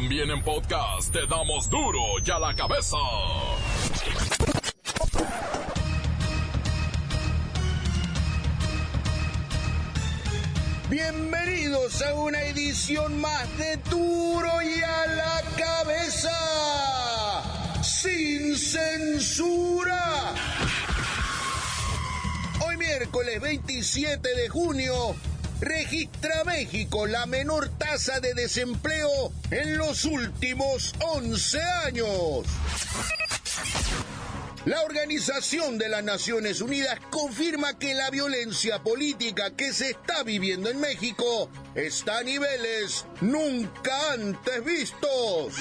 También en podcast te damos duro y a la cabeza. Bienvenidos a una edición más de Duro y a la cabeza. Sin censura. Hoy miércoles 27 de junio registra México la menor tasa de desempleo en los últimos 11 años. La Organización de las Naciones Unidas confirma que la violencia política que se está viviendo en México está a niveles nunca antes vistos.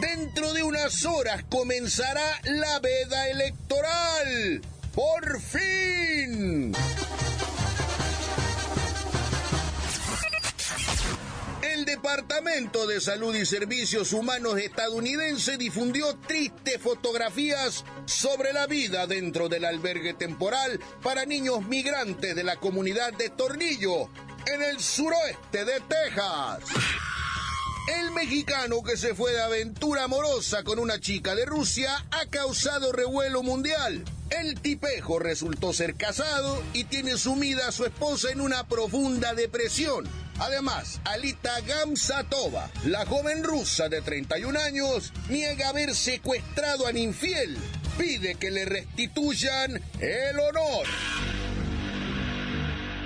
Dentro de unas horas comenzará la veda electoral. ¡Por fin! Departamento de Salud y Servicios Humanos estadounidense difundió tristes fotografías sobre la vida dentro del albergue temporal para niños migrantes de la comunidad de Tornillo, en el suroeste de Texas. El mexicano que se fue de aventura amorosa con una chica de Rusia ha causado revuelo mundial. El tipejo resultó ser casado y tiene sumida a su esposa en una profunda depresión. Además, Alita Gamsatova, la joven rusa de 31 años, niega haber secuestrado a infiel. Pide que le restituyan el honor.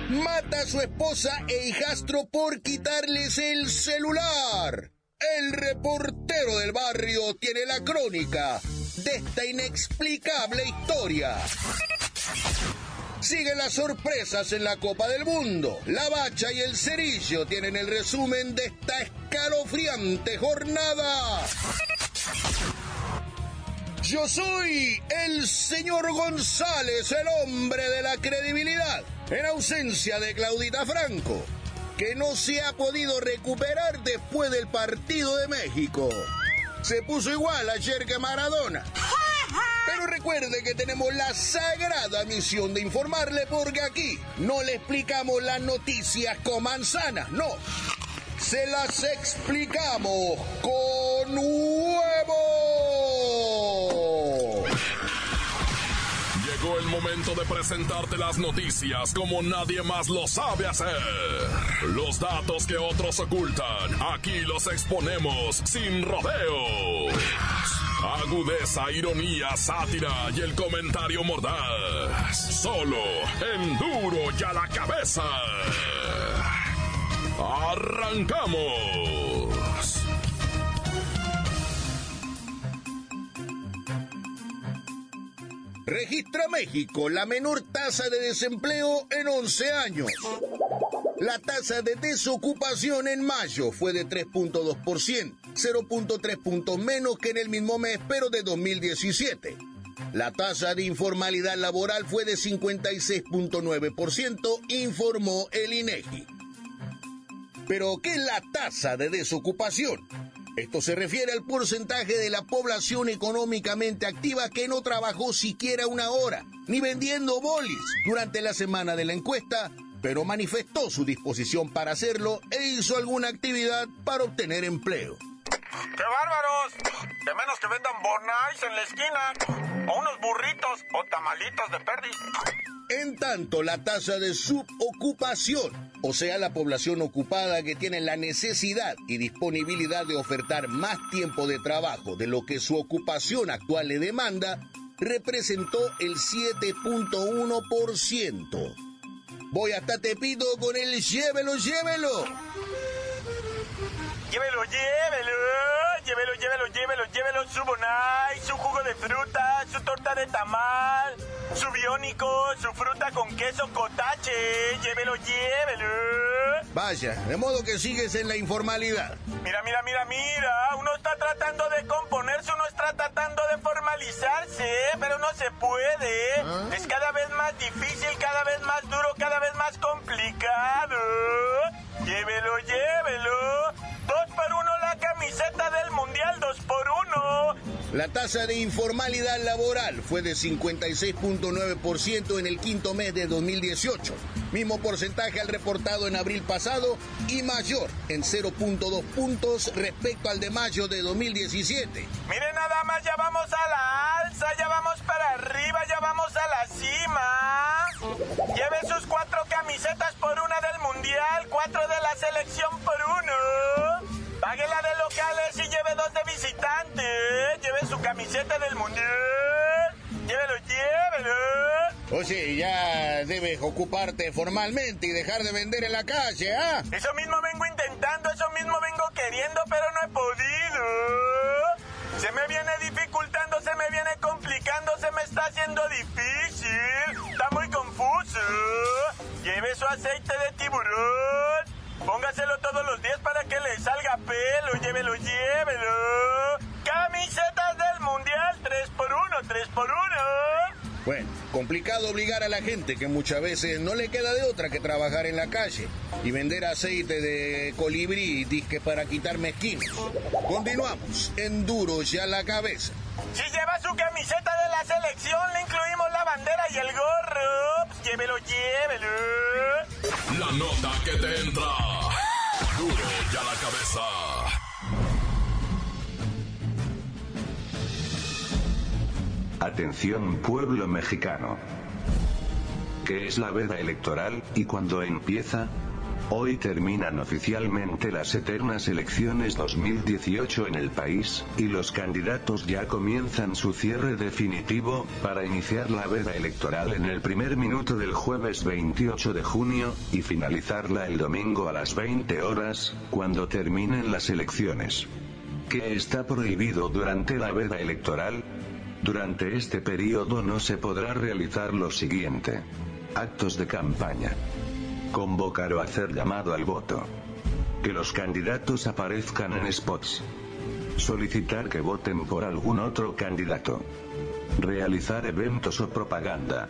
Mata a su esposa e hijastro por quitarles el celular. El reportero del barrio tiene la crónica de esta inexplicable historia. Siguen las sorpresas en la Copa del Mundo. La Bacha y el Cerillo tienen el resumen de esta escalofriante jornada. Yo soy el señor González, el hombre de la credibilidad, en ausencia de Claudita Franco, que no se ha podido recuperar después del partido de México. Se puso igual ayer que Maradona. Pero recuerde que tenemos la sagrada misión de informarle porque aquí no le explicamos las noticias con manzanas, no. Se las explicamos con huevo. Llegó el momento de presentarte las noticias como nadie más lo sabe hacer. Los datos que otros ocultan, aquí los exponemos sin rodeos. Agudeza, ironía, sátira y el comentario mordaz. Solo en duro y a la cabeza. ¡Arrancamos! Registra México la menor tasa de desempleo en 11 años. La tasa de desocupación en mayo fue de 3.2%, 0.3 puntos menos que en el mismo mes, pero de 2017. La tasa de informalidad laboral fue de 56.9%, informó el INEGI. Pero, ¿qué es la tasa de desocupación? Esto se refiere al porcentaje de la población económicamente activa que no trabajó siquiera una hora, ni vendiendo bolis durante la semana de la encuesta, pero manifestó su disposición para hacerlo e hizo alguna actividad para obtener empleo. ¡Qué bárbaros! De menos que vendan bonais en la esquina, o unos burritos, o tamalitos de perdiz. En tanto, la tasa de subocupación, o sea, la población ocupada que tiene la necesidad y disponibilidad de ofertar más tiempo de trabajo de lo que su ocupación actual le demanda, representó el 7.1%. Voy hasta Tepito con el llévelo, llévelo. Llévelo, llévelo, llévelo, llévelo, llévelo, llévelo, su bonai, su jugo de fruta, su torta de tamal, su biónico, su fruta con queso cotache, llévelo, llévelo. Vaya, de modo que sigues en la informalidad. Mira, mira, mira, mira, uno está tratando de componerse, uno está tratando de formalizarse, pero no se puede. Es cada vez más difícil, cada vez más duro, cada vez más complicado. Llévelo, llévelo. Dos por uno la camiseta del mundial, dos por uno. La tasa de informalidad laboral fue de 56.9% en el quinto mes de 2018, mismo porcentaje al reportado en abril pasado y mayor en 0.2 puntos respecto al de mayo de 2017. Miren nada más, ya vamos a la alza, ya vamos para arriba, ya vamos a la cima. Lleve sus cuatro camisetas por una del Mundial, cuatro de la selección por uno. Pague la de locales y lleve dos de visitantes. Lleve su camiseta del mundial. Llévelo, llévelo. Oye, ya debes ocuparte formalmente y dejar de vender en la calle, ¿ah? Eso mismo vengo intentando, eso mismo vengo queriendo, pero no he podido. Se me viene dificultando, se me viene complicando, se me está haciendo difícil. Está muy confuso. Lleve su aceite de tiburón. Póngaselo todos los días para que le salga pelo. Llévelo, llévelo. Camisetas del Mundial 3 por 1 3 por 1 Bueno, complicado obligar a la gente que muchas veces no le queda de otra que trabajar en la calle y vender aceite de colibrí y disque para quitar mezquinos. Continuamos en Duros ya la cabeza. Si lleva su camiseta de la selección, le incluimos la bandera y el gorro. Llévelo, llévelo. La nota que te entra. Ya la cabeza. Atención pueblo mexicano. ¿Qué es la veda electoral y cuándo empieza? Hoy terminan oficialmente las eternas elecciones 2018 en el país, y los candidatos ya comienzan su cierre definitivo, para iniciar la veda electoral en el primer minuto del jueves 28 de junio, y finalizarla el domingo a las 20 horas, cuando terminen las elecciones. ¿Qué está prohibido durante la veda electoral? Durante este periodo no se podrá realizar lo siguiente. Actos de campaña. Convocar o hacer llamado al voto. Que los candidatos aparezcan en spots. Solicitar que voten por algún otro candidato. Realizar eventos o propaganda.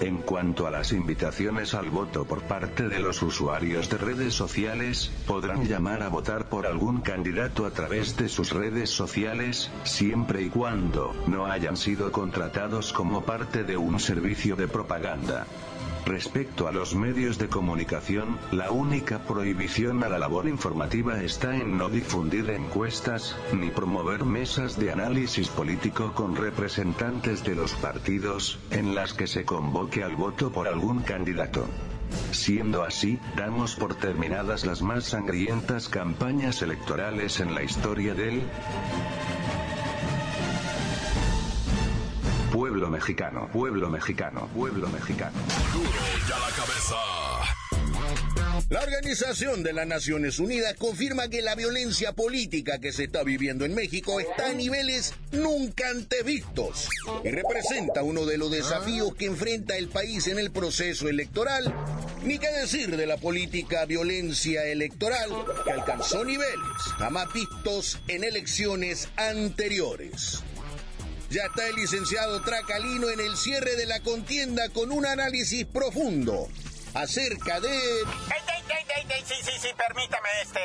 En cuanto a las invitaciones al voto por parte de los usuarios de redes sociales, podrán llamar a votar por algún candidato a través de sus redes sociales, siempre y cuando no hayan sido contratados como parte de un servicio de propaganda. Respecto a los medios de comunicación, la única prohibición a la labor informativa está en no difundir encuestas, ni promover mesas de análisis político con representantes de los partidos, en las que se convoque al voto por algún candidato. Siendo así, damos por terminadas las más sangrientas campañas electorales en la historia del pueblo mexicano, pueblo mexicano, pueblo mexicano. La cabeza. La Organización de las Naciones Unidas confirma que la violencia política que se está viviendo en México está a niveles nunca antes vistos y representa uno de los desafíos que enfrenta el país en el proceso electoral, ni qué decir de la política violencia electoral que alcanzó niveles jamás vistos en elecciones anteriores. Ya está el licenciado Tracalino en el cierre de la contienda con un análisis profundo acerca de... Ey, ey, ey, ey, ey, sí, sí, sí, permítame, este...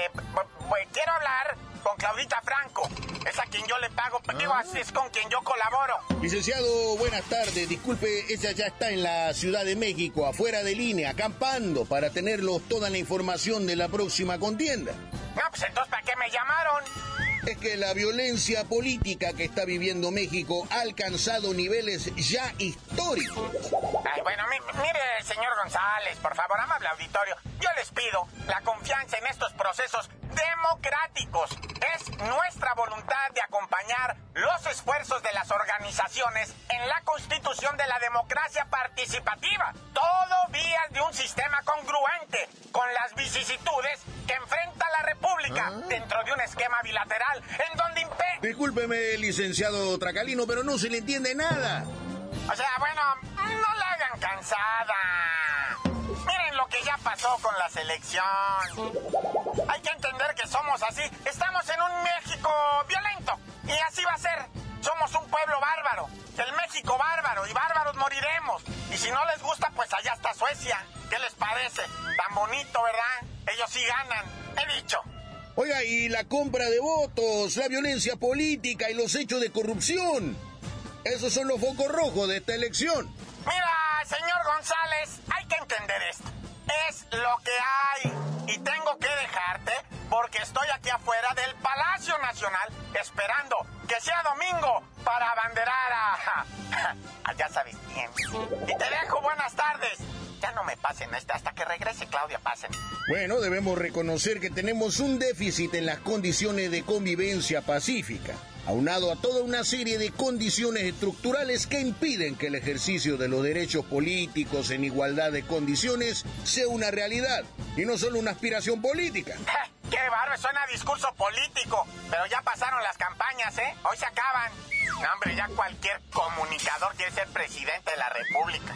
Quiero hablar con Claudita Franco. Es a quien yo le pago, pues, digo, así es con quien yo colaboro. Licenciado, buenas tardes. Disculpe, ella ya está en la Ciudad de México, afuera de línea, acampando para tenerlos toda la información de la próxima contienda. No, pues entonces, ¿para qué me llamaron? Es que la violencia política que está viviendo México ha alcanzado niveles ya históricos. Ay, bueno, mi- mire, señor González, por favor, amable auditorio, yo les pido la confianza en estos procesos democráticos. Es nuestra voluntad de acompañar los esfuerzos de las organizaciones en la constitución de la democracia participativa. Todo vías de un sistema congruente con las vicisitudes esquema bilateral en donde impera... Discúlpeme, licenciado Tracalino, pero no se le entiende nada. O sea, bueno, no la hagan cansada. Miren lo que ya pasó con la selección. Hay que entender que somos así. Estamos en un México violento. Y así va a ser. Somos un pueblo bárbaro. El México bárbaro. Y bárbaros moriremos. Y si no les gusta, pues allá está Suecia. ¿Qué les parece? Tan bonito, ¿verdad? Ellos sí ganan. He dicho. Oiga, y la compra de votos, la violencia política y los hechos de corrupción. Esos son los focos rojos de esta elección. Mira, señor González, hay que entender esto. Es lo que hay. Y tengo que dejarte porque estoy aquí afuera del Palacio Nacional esperando que sea domingo para abanderar a... ya sabes quién. Y te dejo buenas tardes. Ya no me pasen esta hasta que regrese Claudia, pasen. Bueno, debemos reconocer que tenemos un déficit en las condiciones de convivencia pacífica, aunado a toda una serie de condiciones estructurales que impiden que el ejercicio de los derechos políticos en igualdad de condiciones sea una realidad y no solo una aspiración política. ¡Qué barro! Suena discurso político. Pero ya pasaron las campañas, ¿eh? Hoy se acaban. No, hombre, ya cualquier comunicador quiere ser presidente de la República.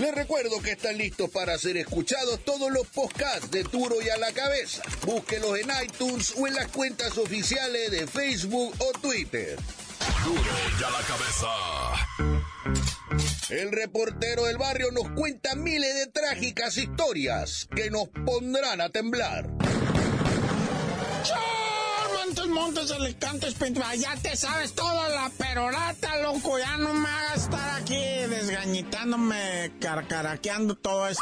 Les recuerdo que están listos para ser escuchados todos los podcasts de Duro y a la cabeza. Búsquelos en iTunes o en las cuentas oficiales de Facebook o Twitter. Duro y a la cabeza. El reportero del barrio nos cuenta miles de trágicas historias que nos pondrán a temblar. Montes, alicantes, pintura. Ya te sabes toda la perorata, loco. Ya no me hagas estar aquí desgañitándome, carcaraqueando todo eso.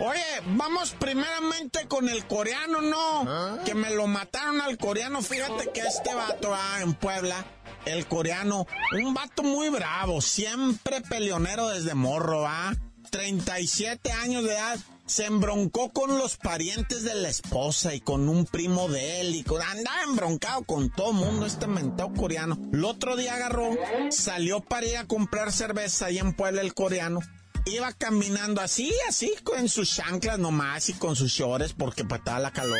Oye, vamos primeramente con el coreano, ¿no? Que me lo mataron al coreano. Fíjate que este vato ah, en Puebla, el coreano, un vato muy bravo, siempre peleonero desde morro, ¿ah? 37 años de edad se embroncó con los parientes de la esposa y con un primo de él y con, andaba embroncado con todo mundo este mentado coreano. El otro día agarró, salió para ir a comprar cerveza ahí en Puebla el coreano. Iba caminando así, así, con sus chanclas nomás y con sus shorts porque pataba la calor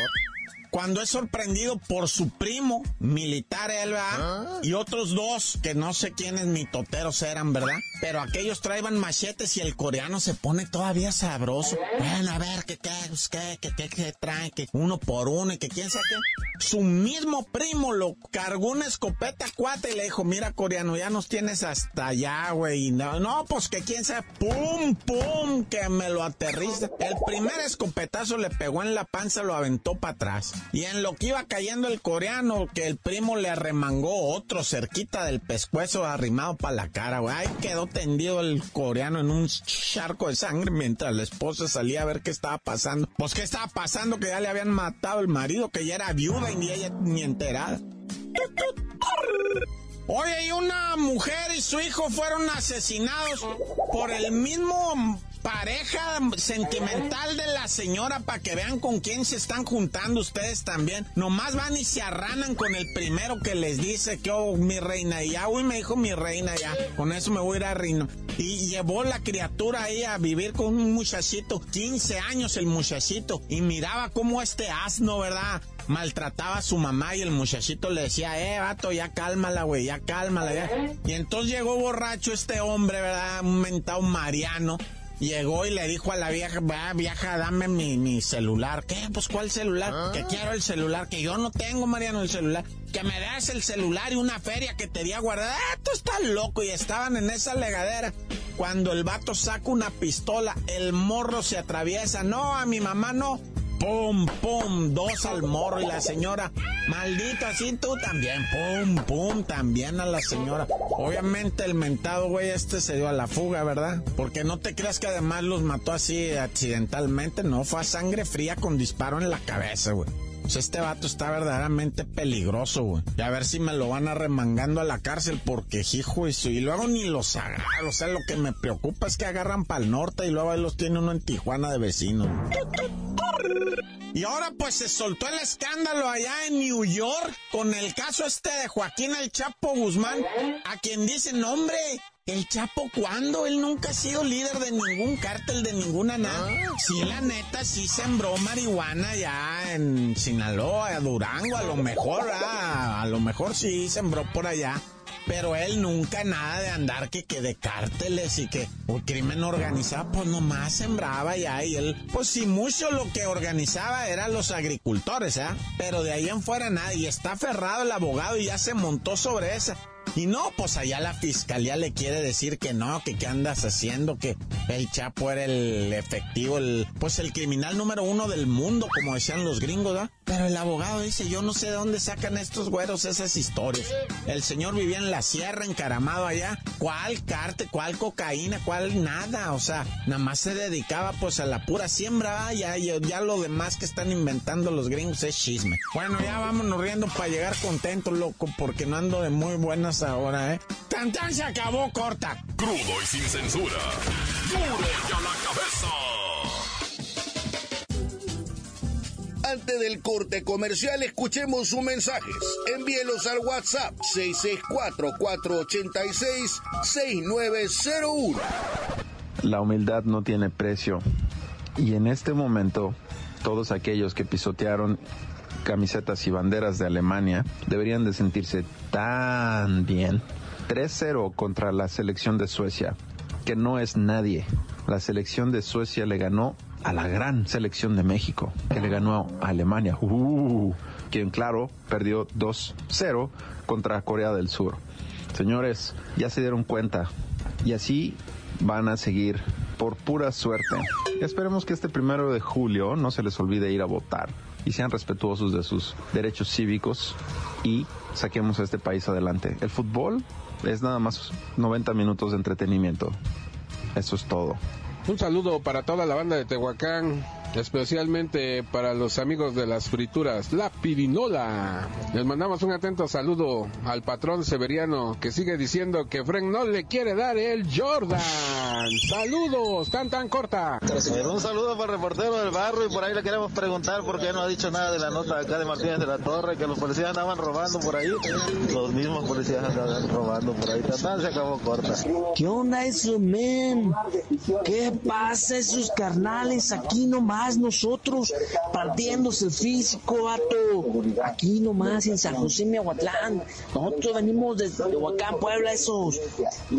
cuando es sorprendido por su primo militar, él, ¿verdad? Y otros dos, que no sé quiénes mitoteros eran, ¿verdad? Pero aquellos traían machetes y el coreano se pone todavía sabroso. Bueno, a ver, ¿qué, qué, pues, qué, qué, qué, qué traen? Que uno por uno y que quién sabe qué. Su mismo primo lo cargó una escopeta cuate y le dijo, mira, coreano, ya nos tienes hasta allá, güey. No, no, pues que quién sabe, pum, pum, que me lo aterriza. El primer escopetazo le pegó en la panza, lo aventó para atrás. Y en lo que iba cayendo el coreano, que el primo le arremangó otro cerquita del pescuezo arrimado para la cara, güey. Ahí quedó tendido el coreano en un charco de sangre mientras la esposa salía a ver qué estaba pasando. Pues qué estaba pasando, que ya le habían matado el marido, que ya era viuda y ni ella ni enterada. Oye, y una mujer y su hijo fueron asesinados por el mismo pareja sentimental de la señora para que vean con quién se están juntando ustedes también. Nomás van y se arranan con el primero que les dice que, oh, mi reina, y ya, uy, me dijo mi reina, ya, con eso me voy a ir a reino. Y llevó la criatura ahí a vivir con un muchachito, 15 años el muchachito, y miraba cómo este asno, ¿verdad? maltrataba a su mamá y el muchachito le decía, eh, vato, ya cálmala, güey, ya cálmala, ya. Y entonces llegó borracho este hombre, ¿verdad? Un mentado Mariano. Llegó y le dijo a la vieja, va, vieja, dame mi, mi celular. ¿Qué? Pues, ¿cuál celular? Que quiero el celular, que yo no tengo, Mariano, el celular. Que me des el celular y una feria que te di a guardar. Ah, tú estás loco. Y estaban en esa legadera. Cuando el vato saca una pistola, el morro se atraviesa. No, a mi mamá no pum, pum, dos al morro y la señora, maldita, así tú también, pum, pum, también a la señora. Obviamente el mentado güey este se dio a la fuga, ¿verdad? Porque no te creas que además los mató así accidentalmente, no, fue a sangre fría con disparo en la cabeza, güey. Este vato está verdaderamente peligroso, güey. Y a ver si me lo van arremangando a la cárcel porque, hijo, y, y luego ni los agarran. O sea, lo que me preocupa es que agarran para el norte y luego ahí los tiene uno en Tijuana de vecinos. Y ahora pues se soltó el escándalo allá en New York con el caso este de Joaquín el Chapo Guzmán, a quien dicen, hombre, el Chapo, ¿cuándo? Él nunca ha sido líder de ningún cártel, de ninguna nada. Sí, la neta, sí sembró marihuana ya en Sinaloa, Durango, a lo mejor, ah, a lo mejor sí sembró por allá. Pero él nunca nada de andar que, que de cárteles y que el crimen organizado, pues nomás sembraba ya y él, pues si mucho lo que organizaba eran los agricultores, ¿eh? Pero de ahí en fuera nada, y está aferrado el abogado y ya se montó sobre esa. Y no, pues allá la fiscalía le quiere decir que no, que qué andas haciendo, que el Chapo era el efectivo, el, pues el criminal número uno del mundo, como decían los gringos, ¿ah? Pero el abogado dice, yo no sé de dónde sacan estos güeros esas historias. El señor vivía en la sierra, encaramado allá. ¿Cuál carte, cuál cocaína, cuál nada? O sea, nada más se dedicaba pues a la pura siembra, ¿ah? ya, ya, ya lo demás que están inventando los gringos es chisme. Bueno, ya vámonos riendo para llegar contento, loco, porque no ando de muy buenas ahora, ¿eh? ¡Tan, se acabó corta! Crudo y sin censura. ¡Duro ya la cabeza! Antes del corte comercial, escuchemos sus mensajes. Envíelos al WhatsApp 664-486-6901. La humildad no tiene precio. Y en este momento, todos aquellos que pisotearon camisetas y banderas de Alemania deberían de sentirse tan bien. 3-0 contra la selección de Suecia, que no es nadie. La selección de Suecia le ganó a la gran selección de México, que le ganó a Alemania, uh, quien claro perdió 2-0 contra Corea del Sur. Señores, ya se dieron cuenta y así van a seguir por pura suerte. Esperemos que este primero de julio no se les olvide ir a votar y sean respetuosos de sus derechos cívicos y saquemos a este país adelante. El fútbol es nada más 90 minutos de entretenimiento. Eso es todo. Un saludo para toda la banda de Tehuacán especialmente para los amigos de las frituras, la pirinola. Les mandamos un atento saludo al patrón Severiano que sigue diciendo que Frank no le quiere dar el Jordan. Saludos, tan tan corta. Un saludo para el reportero del barrio y por ahí le queremos preguntar por qué no ha dicho nada de la nota acá de Martínez de la Torre, que los policías andaban robando por ahí. Los mismos policías andaban robando por ahí. Tan se acabó corta. ¿Qué onda eso, men? ¿Qué pasa esos carnales aquí nomás? Nosotros partiéndose el físico, vato. Aquí nomás en San José, Miahuatlán. Nosotros venimos desde Huacán, Puebla, esos.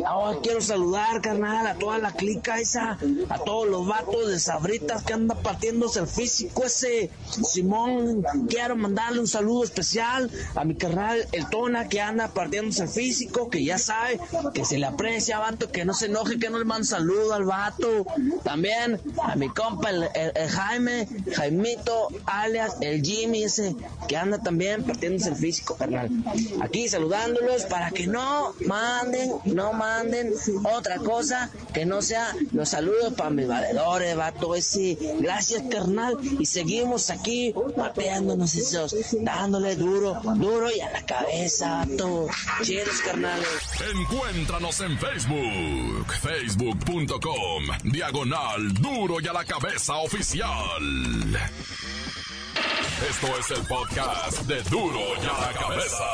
Ahora quiero saludar, carnal, a toda la clica esa, a todos los vatos de Sabritas que andan partiéndose el físico ese. Simón, quiero mandarle un saludo especial a mi carnal, el Tona, que anda partiéndose el físico, que ya sabe que se le aprecia, vato, que no se enoje, que no le mande saludo al vato. También a mi compa, el Jaime, Jaimito, alias el Jimmy ese que anda también partiéndose el físico, carnal. Aquí saludándolos para que no manden, no manden otra cosa que no sea los saludos para mis valedores, vato ese. Gracias, carnal. Y seguimos aquí pateándonos esos, dándole duro, duro y a la cabeza, vato. Chidos, carnales. Encuéntranos en Facebook, facebook.com, diagonal duro y a la cabeza oficial. Esto es el podcast de Duro y a la Cabeza.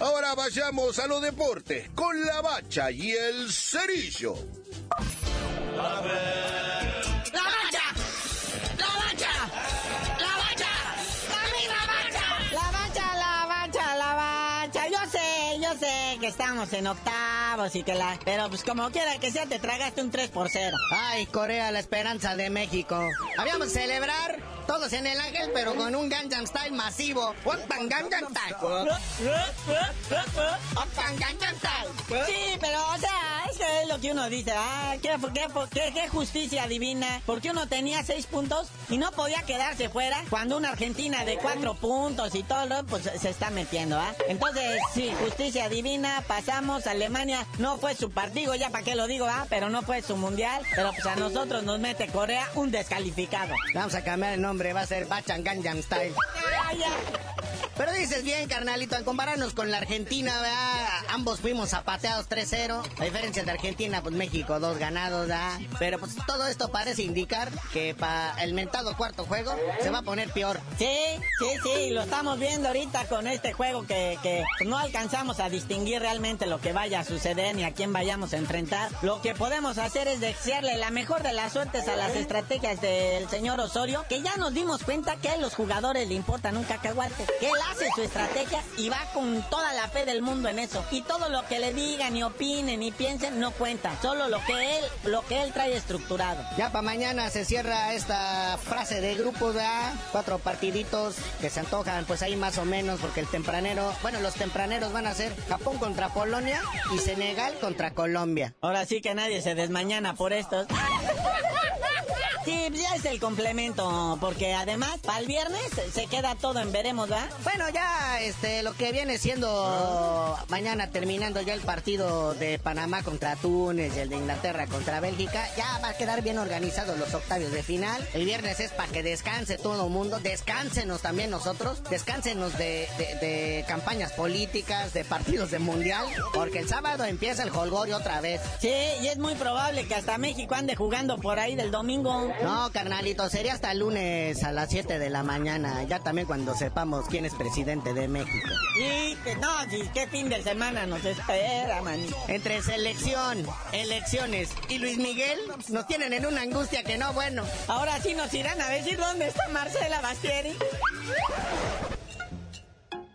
Ahora vayamos a los deportes con la bacha y el cerillo. Estamos en octavos y que la... Pero pues como quiera que sea, te tragaste un 3 por 0. Ay, Corea, la esperanza de México. Habíamos celebrar todos en el ángel, pero con un Gangnam Style masivo. Gangnam Style. Gangnam Style. Sí, pero, o sea, es lo que uno dice. Ah, ¿qué, qué, qué, justicia divina. Porque uno tenía seis puntos y no podía quedarse fuera cuando una Argentina de cuatro puntos y todo, pues se está metiendo, ¿ah? Entonces, sí, justicia divina, pasamos. Alemania no fue su partido, ya para qué lo digo, ¿ah? Pero no fue su mundial. Pero pues a nosotros nos mete Corea un descalificado. Vamos a cambiar el nombre, va a ser Bachan Gangnam Style. Pero dices bien, carnalito, al compararnos con la Argentina, ¿verdad? ambos fuimos zapateados 3-0. A diferencia de Argentina, pues México dos ganados, ¿verdad? Pero pues todo esto parece indicar que para el mentado cuarto juego se va a poner peor. Sí, sí, sí, lo estamos viendo ahorita con este juego que, que no alcanzamos a distinguir realmente lo que vaya a suceder ni a quién vayamos a enfrentar. Lo que podemos hacer es desearle la mejor de las suertes a las estrategias del señor Osorio, que ya nos dimos cuenta que a los jugadores le importan un cacahuate, que él hace su estrategia y va con toda la fe del mundo en eso. Y todo lo que le digan, ni opinen, ni piensen, no cuenta. Solo lo que él, lo que él trae estructurado. Ya para mañana se cierra esta frase de grupos, ¿verdad? Cuatro partiditos que se antojan, pues ahí más o menos, porque el tempranero, bueno, los tempraneros van a ser Japón contra Polonia y Senegal contra Colombia. Ahora sí que nadie se desmañana por estos. Sí, pues ya es el complemento, porque además, para el viernes se queda todo en veremos, ¿va? Bueno, ya este lo que viene siendo mañana terminando ya el partido de Panamá contra Túnez y el de Inglaterra contra Bélgica, ya va a quedar bien organizados los octavios de final. El viernes es para que descanse todo el mundo, descánsenos también nosotros, descánsenos de, de, campañas políticas, de partidos de mundial, porque el sábado empieza el holgorio otra vez. Sí, y es muy probable que hasta México ande jugando por ahí del domingo. No, carnalito, sería hasta el lunes a las 7 de la mañana, ya también cuando sepamos quién es presidente de México. Y que no, sí, qué fin de semana nos espera, manito. Entre selección, elecciones y Luis Miguel nos tienen en una angustia que no, bueno. Ahora sí nos irán a decir dónde está Marcela Bastieri.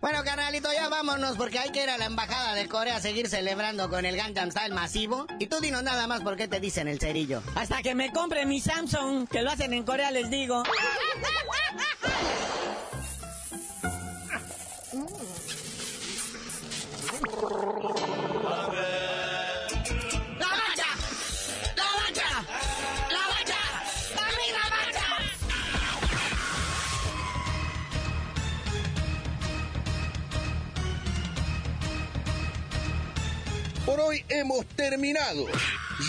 Bueno, carnalito, ya vámonos porque hay que ir a la embajada de Corea a seguir celebrando con el Gangnam Style masivo. Y tú dinos nada más por qué te dicen el cerillo. Hasta que me compre mi Samsung, que lo hacen en Corea, les digo. hemos terminado.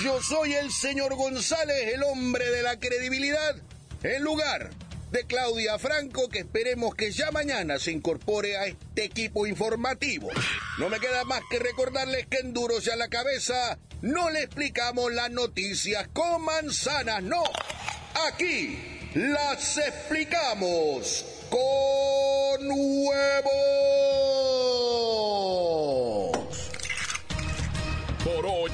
Yo soy el señor González, el hombre de la credibilidad, en lugar de Claudia Franco, que esperemos que ya mañana se incorpore a este equipo informativo. No me queda más que recordarles que en Duros y a la cabeza no le explicamos las noticias con manzanas, no. Aquí las explicamos con huevos.